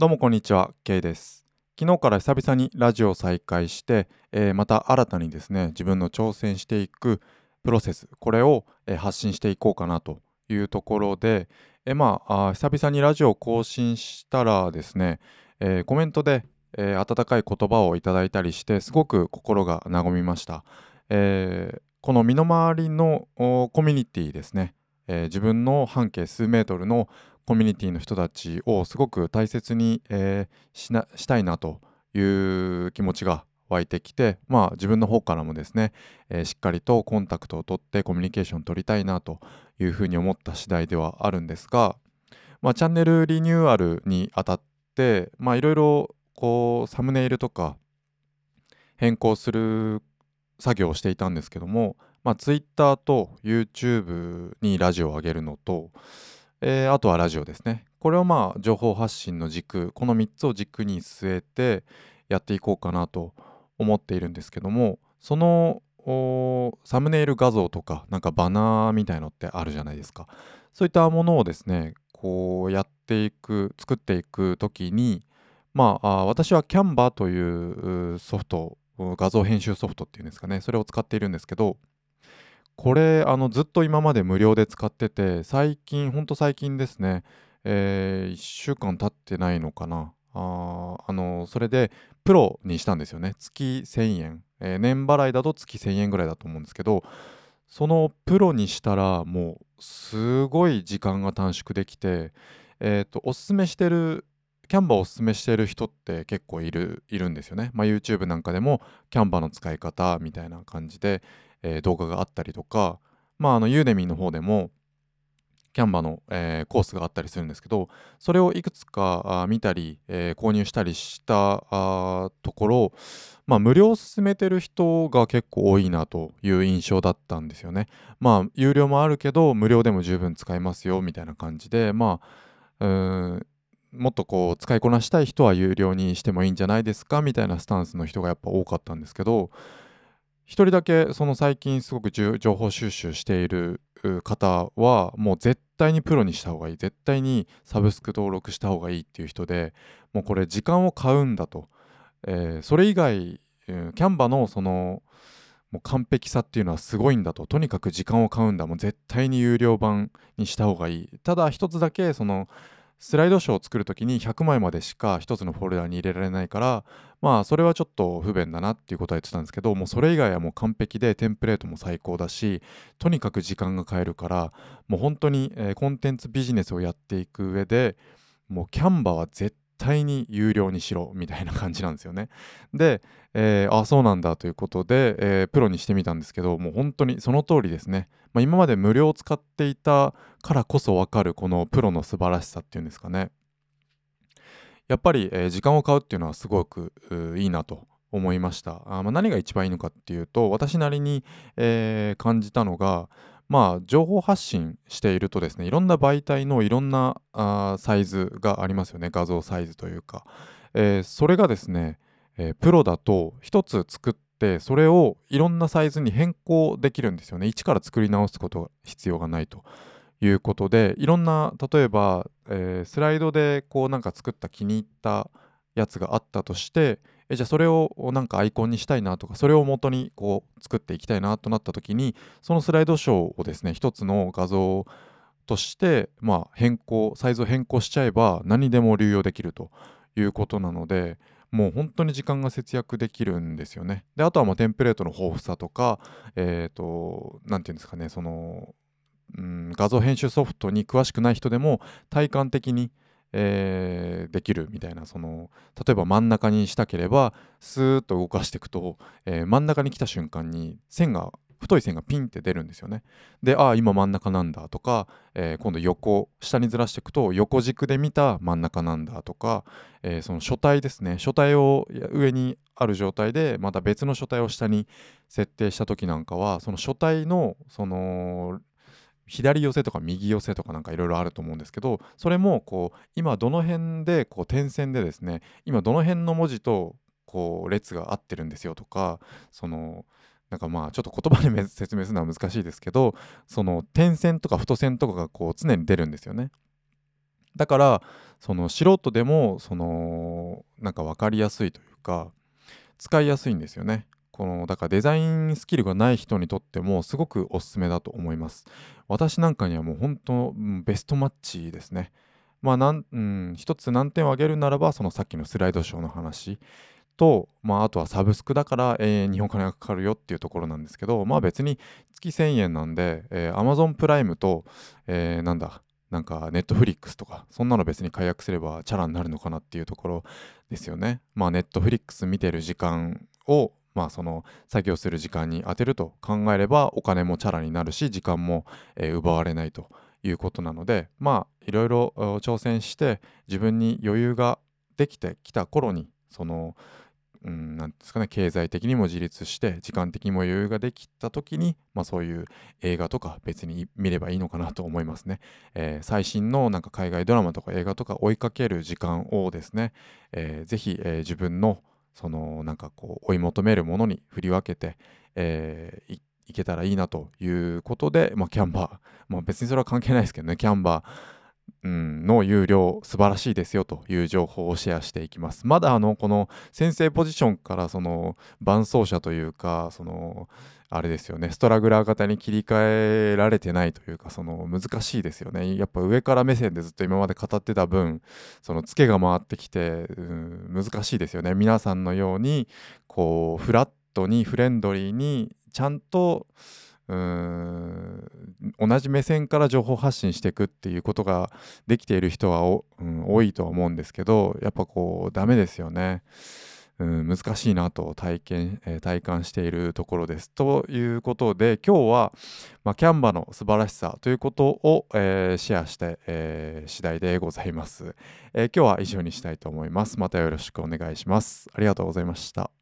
どうもこんにちは、K です。昨日から久々にラジオを再開して、えーまた新たにですね、自分の挑戦していくプロセス、これを、えー発信していこうかなというところで、えーまあ久々にラジオを更新したらですね、えコメントで、え温かい言葉をいただいたりして、すごく心が和みました。えこの身の回りのコミュニティですね、えー自分の半径数メートルのコミュニティの人たちをすごく大切に、えーしなしたいなという気持ちが湧いてきて、まあ、自分の方からもですね、えーしっかりとコンタクトを取ってコミュニケーションを取りたいなというふうに思った次第ではあるんですが、まあ、チャンネルリニューアルにあたっていろいろこうサムネイルとか変更する作業をしていたんですけども、まあ、Twitter と YouTube にラジオを上げるのと、えーあとはラジオですね。これをまあ情報発信の軸、この3つを軸に据えてやっていこうかなと思っているんですけども、そのサムネイル画像とか、なんかバナーみたいのってあるじゃないですか。そういったものをですね、こうやっていく、作っていくときに、まあ、あ私は Canva というソフト、画像編集ソフトっていうんですかね、それを使っているんですけど、これあのずっと今まで無料で使ってて最近ほんと最近ですね、え1週間経ってないのかな。ああのそれでプロにしたんですよね。月1000円、えー年払いだと月1000円ぐらいだと思うんですけどそのプロにしたらもうすごい時間が短縮できてえっ、とおすすめしてるキャンバーをおすすめしてる人って結構いるいるんですよね。まあ、YouTube なんかでもキャンバーの使い方みたいな感じで、えー動画があったりとか、まあ、あのユーデミーの方でもキャンバの、えーコースがあったりするんですけどそれをいくつかあ見たり、えー購入したりしたあところ、まあ、無料を勧めてる人が結構多いなという印象だったんですよね。まあ有料もあるけど無料でも十分使えますよみたいな感じでまあうんもっとこう使いこなしたい人は有料にしてもいいんじゃないですかみたいなスタンスの人がやっぱ多かったんですけど一人だけその最近すごく情報収集している方はもう絶対にプロにした方がいい。絶対にサブスク登録した方がいいっていう人でもうこれ時間を買うんだと、えーそれ以外、うんキャンバのそのもう完璧さっていうのはすごいんだと。とにかく時間を買うんだ。もう絶対に有料版にした方がいい。ただ一つだけそのスライドショーを作るときに100枚までしか1つのフォルダに入れられないからまあそれはちょっと不便だなっていうことは言ってたんですけどもうそれ以外はもう完璧でテンプレートも最高だしとにかく時間が買えるからもう本当に、えーコンテンツビジネスをやっていく上でもうキャンバーは絶対対に有料にしろみたいな感じなんですよね。で、えーあそうなんだということで、えープロにしてみたんですけどもう本当にその通りですね、まあ、今まで無料を使っていたからこそ分かるこのプロの素晴らしさっていうんですかね。やっぱり、えー時間を買うっていうのはすごくいいなと思いました。あ、まあ、何が一番いいのかっていうと私なりに、えー感じたのがまあ情報発信しているとですねいろんな媒体のいろんなあサイズがありますよね。画像サイズというか、えーそれがですね、えープロだと一つ作ってそれをいろんなサイズに変更できるんですよね。一から作り直すことが必要がないと。いうことでいろんな例えば、えースライドでこうなんか作った気に入ったやつがあったとしてえじゃあそれをなんかアイコンにしたいなとかそれを元にこう作っていきたいなとなった時にそのスライドショーをですね一つの画像としてまあ変更サイズを変更しちゃえば何でも流用できるということなのでもう本当に時間が節約できるんですよね。であとはもうテンプレートの豊富さとかえっ、と何て言うんですかねそのうん画像編集ソフトに詳しくない人でも体感的に、えーできるみたいなその例えば真ん中にしたければスーッと動かしていくと、えー真ん中に来た瞬間に線が太い線がピンって出るんですよね。でああ今真ん中なんだとか、えー今度横下にずらしていくと横軸で見た真ん中なんだとか、えーその書体ですね書体を上にある状態でまた別の書体を下に設定した時なんかはその書体のその左寄せとか右寄せとかなんかいろいろあると思うんですけどそれもこう今どの辺でこう点線でですね今どの辺の文字とこう列が合ってるんですよとかそのなんかまあちょっと言葉で説明するのは難しいですけどその点線とか太線とかがこう常に出るんですよね。だからその素人でもそのなんか分かりやすいというか使いやすいんですよね。このだからデザインスキルがない人にとってもすごくおすすめだと思います。私なんかにはもう本当ベストマッチですね。まあなん、うん、一つ難点を挙げるならばそのさっきのスライドショーの話と、まあ、あとはサブスクだから永遠にお金がかかるよっていうところなんですけどまあ別に月1000円なんで、えー、Amazon プライムと、えー、なんだなんかネットフリックスとかそんなの別に解約すればチャラになるのかなっていうところですよね。まあネットフリックス見てる時間をまあその作業する時間に充てると考えればお金もチャラになるし時間も、えー、奪われないということなのでまあいろいろ挑戦して自分に余裕ができてきた頃にそのうん、なんですかね経済的にも自立して時間的にも余裕ができた時に、まあ、そういう映画とか別に見ればいいのかなと思いますね、えー、最新のなんか海外ドラマとか映画とか追いかける時間をですね、えー、ぜひ、えー、自分のそのなんかこう追い求めるものに振り分けて、えー、いけたらいいなということで、まあ、キャンバー、まあ、別にそれは関係ないですけどねキャンバーうん、の有料素晴らしいですよという情報をシェアしていきます。まだあのこの先生ポジションからその伴走者というかそのあれですよね。ストラグラー型に切り替えられてないというかその難しいですよね。やっぱ上から目線でずっと今まで語ってた分そのツケが回ってきて、うん、難しいですよね。皆さんのようにこうフラットにフレンドリーにちゃんとうん同じ目線から情報発信していくっていうことができている人は、うん、多いとは思うんですけどやっぱこうダメですよね。うん、難しいなと体験、えー、体感しているところです。ということで今日は、まあ、キャンバの素晴らしさということを、えー、シェアして、えー、次第でございます、え今日は以上にしたいと思います。またよろしくお願いします。ありがとうございました。